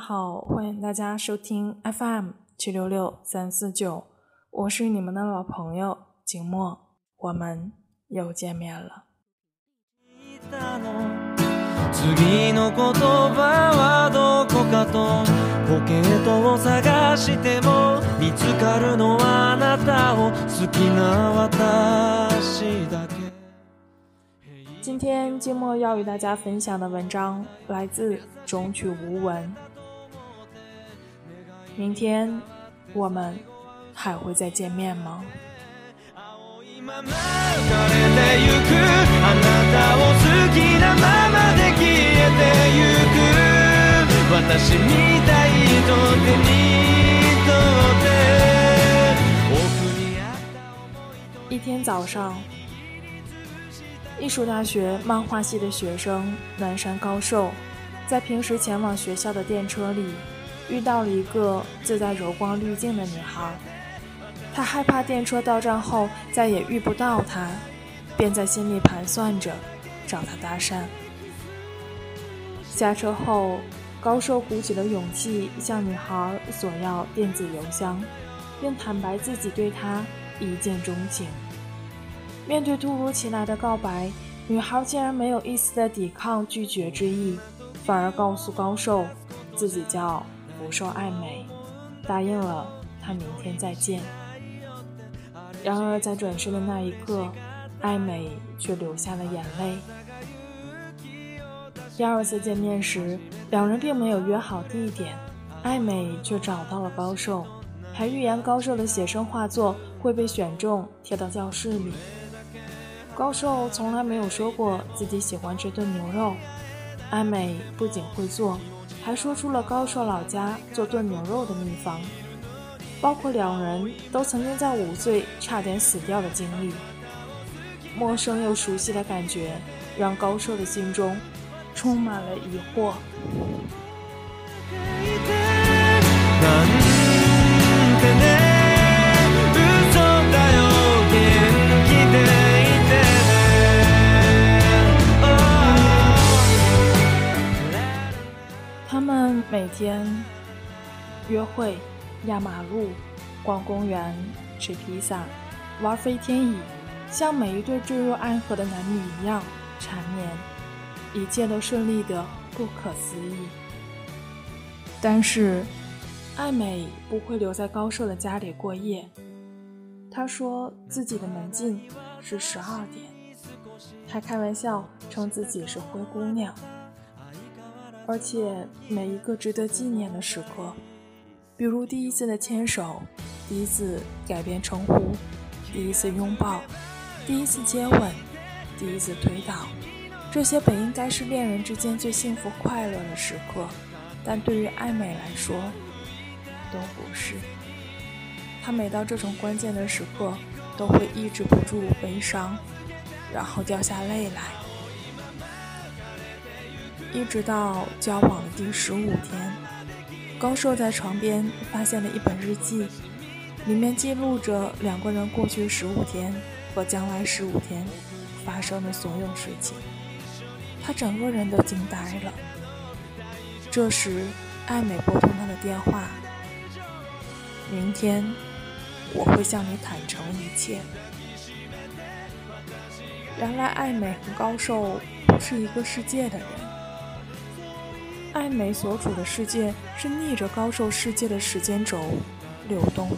好，欢迎大家收听 FM 七六六三四九，我是你们的老朋友景墨，我们又见面了。次の言葉はどこかとポケットを探しても見つかるのはあなたを好きな私だけ今天静默要与大家分享的文章来自中曲无闻。 明天我们还会再见面吗？青いまま浮かれてゆくあなたを好きなままで消えてゆく私みたい人手にとって奥にあった想いと一天早上，艺术大学漫画系的学生南山高寿，在平时前往学校的电车里， 遇到了一个自带柔光滤镜的女孩。他害怕电车到站后再也遇不到她，便在心里盘算着找她搭讪。下车后，高寿鼓起了勇气向女孩索要电子邮箱，并坦白自己对她一见钟情。面对突如其来的告白，女孩竟然没有一丝的抵抗、拒绝之意，反而告诉高寿自己叫福寿爱美，答应了他明天再见。然而在转身的那一刻，爱美却流下了眼泪。第二次见面时，两人并没有约好地点，爱美却找到了高寿，还预言高寿的写生画作会被选中贴到教室里。高寿从来没有说过自己喜欢吃炖牛肉，爱美不仅会做，还说出了高寿老家做炖牛肉的秘方，包括两人都曾经在五岁差点死掉的经历。陌生又熟悉的感觉，让高寿的心中充满了疑惑。每天约会、压马路、逛公园、吃披萨、玩飞天椅，像每一对坠入爱河的男女一样缠绵，一切都顺利的不可思议。但是，爱美不会留在高寿的家里过夜。她说自己的门禁是十二点，还开玩笑称自己是灰姑娘。而且每一个值得纪念的时刻，比如第一次的牵手，第一次改变称呼，第一次拥抱，第一次接吻，第一次推倒，这些本应该是恋人之间最幸福快乐的时刻，但对于爱美来说，都不是。她每到这种关键的时刻，都会抑制不住悲伤，然后掉下泪来。一直到交往的第十五天，高寿在床边发现了一本日记，里面记录着两个人过去十五天和将来十五天发生的所有事情。他整个人都惊呆了。这时，爱美拨通他的电话：“明天我会向你坦诚一切。”原来，爱美和高寿不是一个世界的人。爱美所处的世界是逆着高寿世界的时间轴流动的。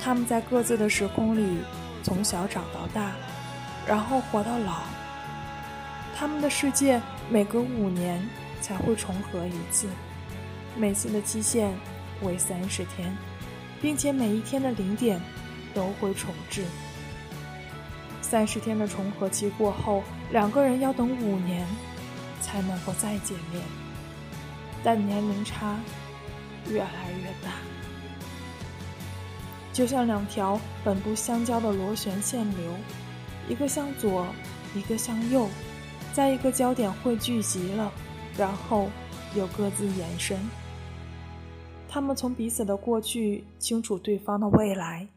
他们在各自的时空里从小长到大，然后活到老。他们的世界每隔五年才会重合一次，每次的期限为三十天，并且每一天的零点都会重置。三十天的重合期过后，两个人要等五年。才能够再见面，但年龄差越来越大，就像两条本不相交的螺旋线流，一个向左，一个向右，在一个焦点汇聚集了，然后又各自延伸。他们从彼此的过去清楚对方的未来，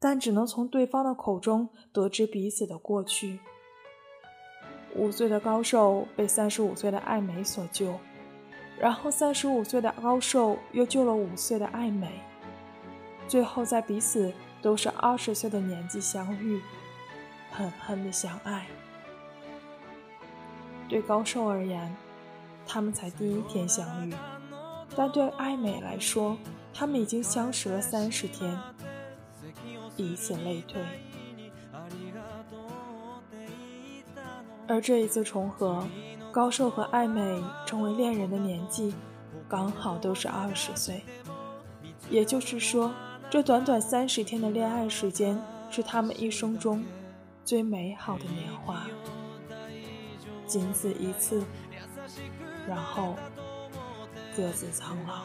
但只能从对方的口中得知彼此的过去。五岁的高寿被三十五岁的爱美所救，然后三十五岁的高寿又救了五岁的爱美，最后在彼此都是二十岁的年纪相遇，狠狠的相爱。对高寿而言，他们才第一天相遇，但对爱美来说，他们已经相识了三十天，以此类推。而这一次重合，高寿和爱美成为恋人的年纪，刚好都是二十岁。也就是说，这短短三十天的恋爱时间，是他们一生中最美好的年华。仅此一次，然后各自苍老。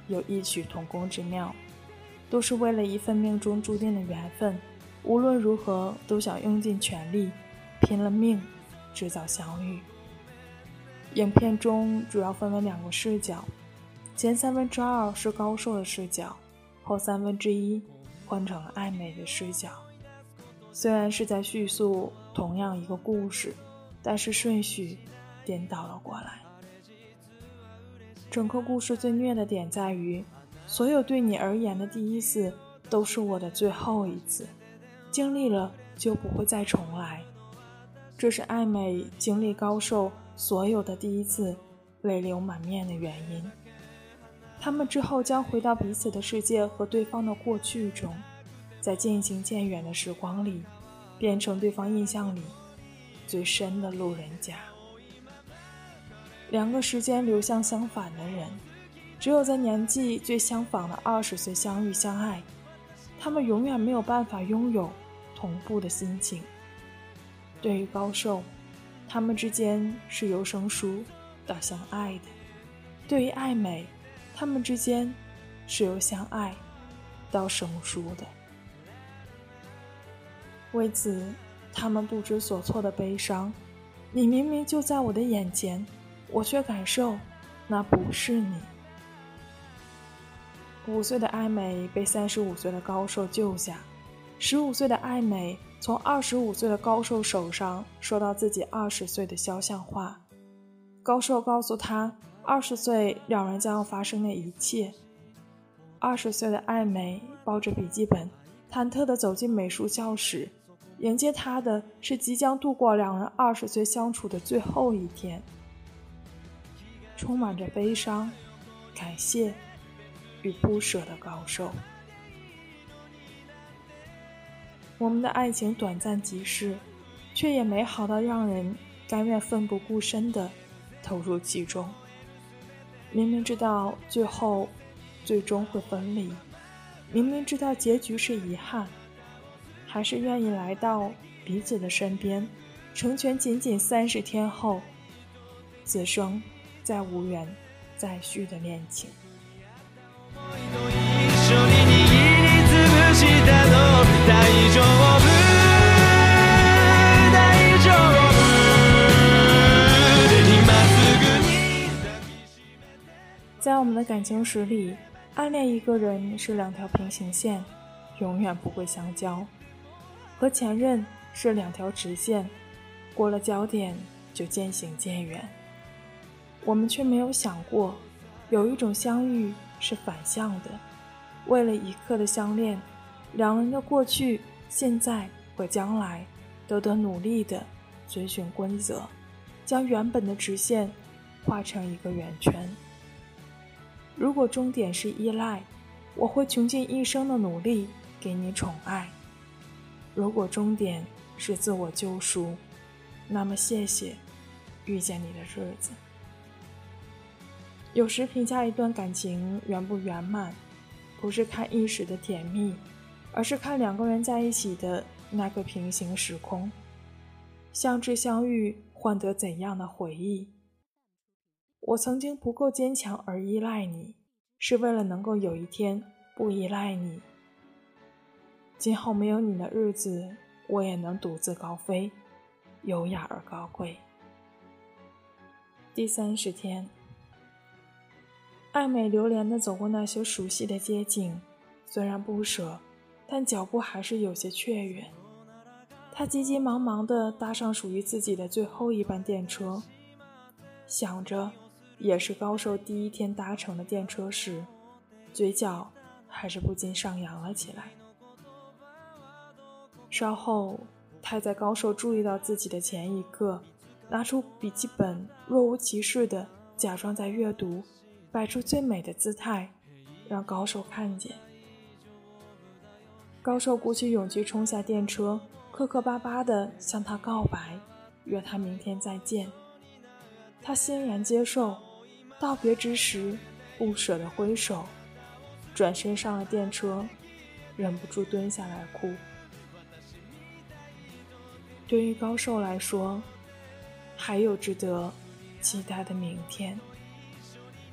有异曲同工之妙，都是为了一份命中注定的缘分。无论如何，都想用尽全力，拼了命，制造相遇。影片中主要分为两个视角，前三分之二是高寿的视角，后三分之一换成了爱美的视角。虽然是在叙述同样一个故事，但是顺序颠倒了过来。整个故事最虐的点在于，所有对你而言的第一次，都是我的最后一次。经历了就不会再重来，这是爱美经历高寿所有的第一次，泪流满面的原因。他们之后将回到彼此的世界和对方的过去中，在渐行渐远的时光里，变成对方印象里最深的路人甲。两个时间流向相反的人，只有在年纪最相仿的二十岁相遇相爱，他们永远没有办法拥有。同步的心情。对于高寿，他们之间是由生疏到相爱的；对于爱美，他们之间是由相爱到生疏的。为此，他们不知所措的悲伤。你明明就在我的眼前，我却感受那不是你。五岁的爱美被三十五岁的高寿救下。十五岁的爱美从二十五岁的高寿手上收到自己二十岁的肖像画，高寿告诉他，二十岁两人将要发生的一切。二十岁的爱美抱着笔记本，忐忑地走进美术教室，迎接他的是即将度过两人二十岁相处的最后一天，充满着悲伤、感谢与不舍的高寿。我们的爱情短暂即逝，却也美好到让人甘愿奋不顾身地投入其中。明明知道最后最终会分离，明明知道结局是遗憾，还是愿意来到彼此的身边，成全仅仅三十天后此生再无缘再续的恋情。在我们的感情史里，暗恋一个人是两条平行线，永远不会相交；和前任是两条直线，过了交点就渐行渐远。我们却没有想过，有一种相遇是反向的，为了一刻的相恋。两人的过去、现在和将来，都得努力的遵循规则，将原本的直线画成一个圆圈。如果终点是依赖，我会穷尽一生的努力给你宠爱；如果终点是自我救赎，那么谢谢遇见你的日子。有时评价一段感情圆不圆满，不是看一时的甜蜜。而是看两个人在一起的那个平行时空，相知相遇换得怎样的回忆？我曾经不够坚强而依赖你，是为了能够有一天不依赖你。今后没有你的日子，我也能独自高飞，优雅而高贵。第三十天，爱美流连地走过那些熟悉的街景，虽然不舍，但脚步还是有些雀跃。他急急忙忙地搭上属于自己的最后一班电车，想着。也是高寿第一天搭乘的电车时，嘴角还是不禁上扬了起来。稍后，他在高寿注意到自己的前一刻，拿出笔记本，若无其事的假装在阅读，摆出最美的姿态，让高寿看见。高寿鼓起勇气冲下电车，磕磕巴巴的向他告白，约他明天再见。他欣然接受。道别之时，不舍得挥手，转身上了电车，忍不住蹲下来哭。对于高寿来说，还有值得期待的明天；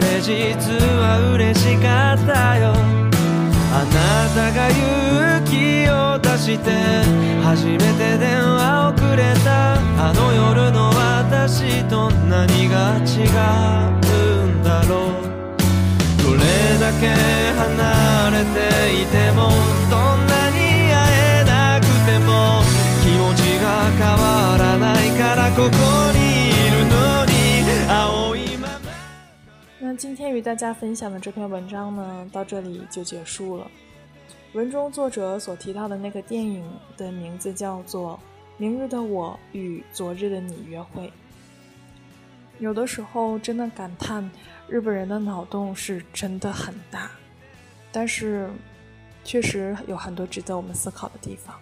れ実は嬉しかったよ。あなたが勇気を出して初めて電話をくれた。あの夜の私と何が違うんだろう。どれだけ離れていてもどんなに会えなくても気持ちが変わらないからここに今天与大家分享的这篇文章呢，到这里就结束了。文中作者所提到的那个电影的名字叫做《明日的我与昨日的你约会》。有的时候真的感叹日本人的脑洞是真的很大，但是确实有很多值得我们思考的地方。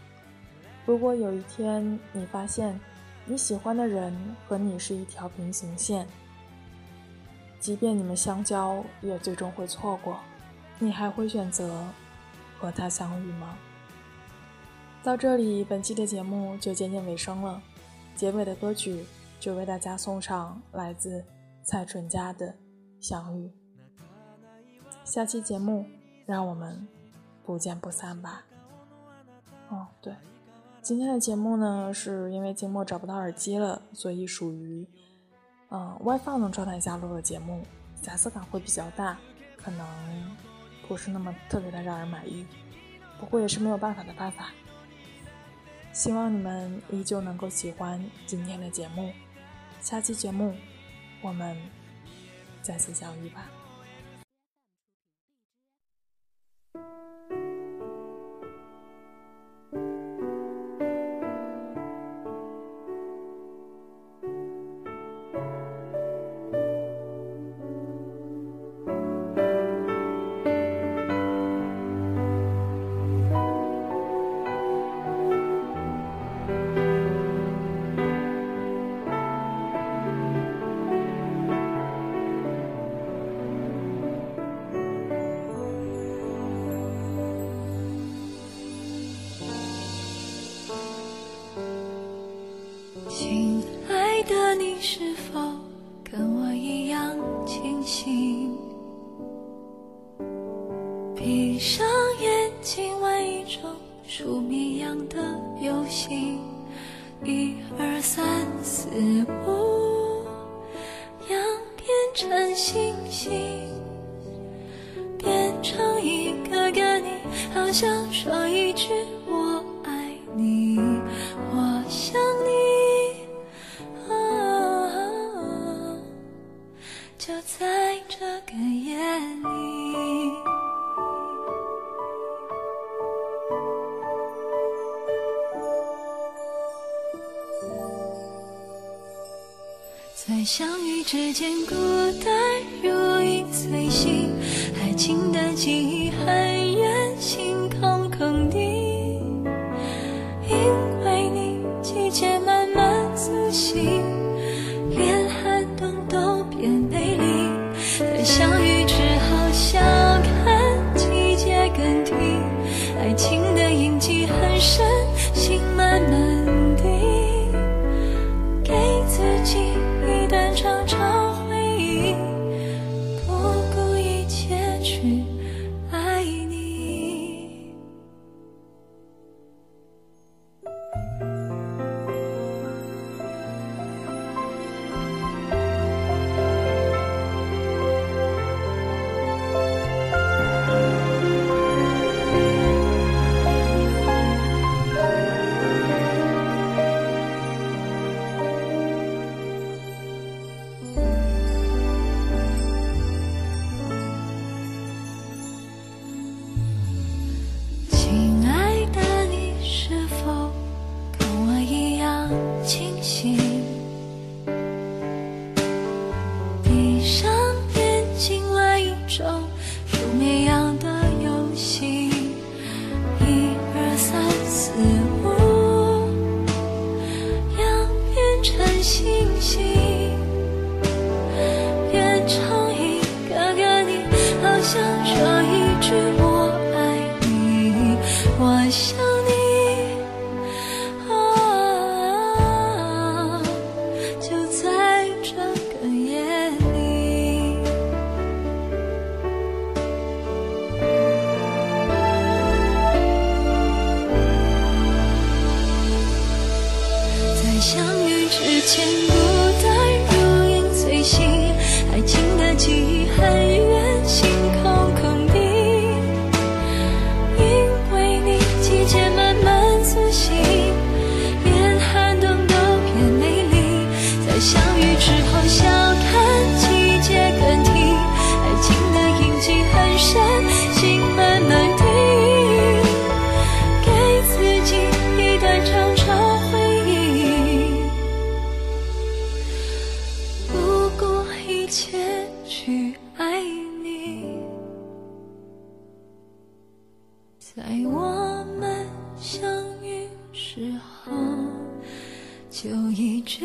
如果有一天你发现你喜欢的人和你是一条平行线，即便你们相交，也最终会错过。你还会选择和他相遇吗？到这里，本期的节目就渐渐尾声了。结尾的歌曲就为大家送上来自蔡淳佳的《相遇》。下期节目，让我们不见不散吧。哦，对，今天的节目呢，是因为静默找不到耳机了，所以属于。嗯，外放的状态下录的节目，瑕疵感会比较大，可能不是那么特别的让人满意。不过也是没有办法的办法。希望你们依旧能够喜欢今天的节目，下期节目我们再次相遇吧。你是否跟我一样清醒？闭上眼睛，玩一种数绵羊的游戏。相遇之间孤单如影随形爱情的记忆还星星就已觉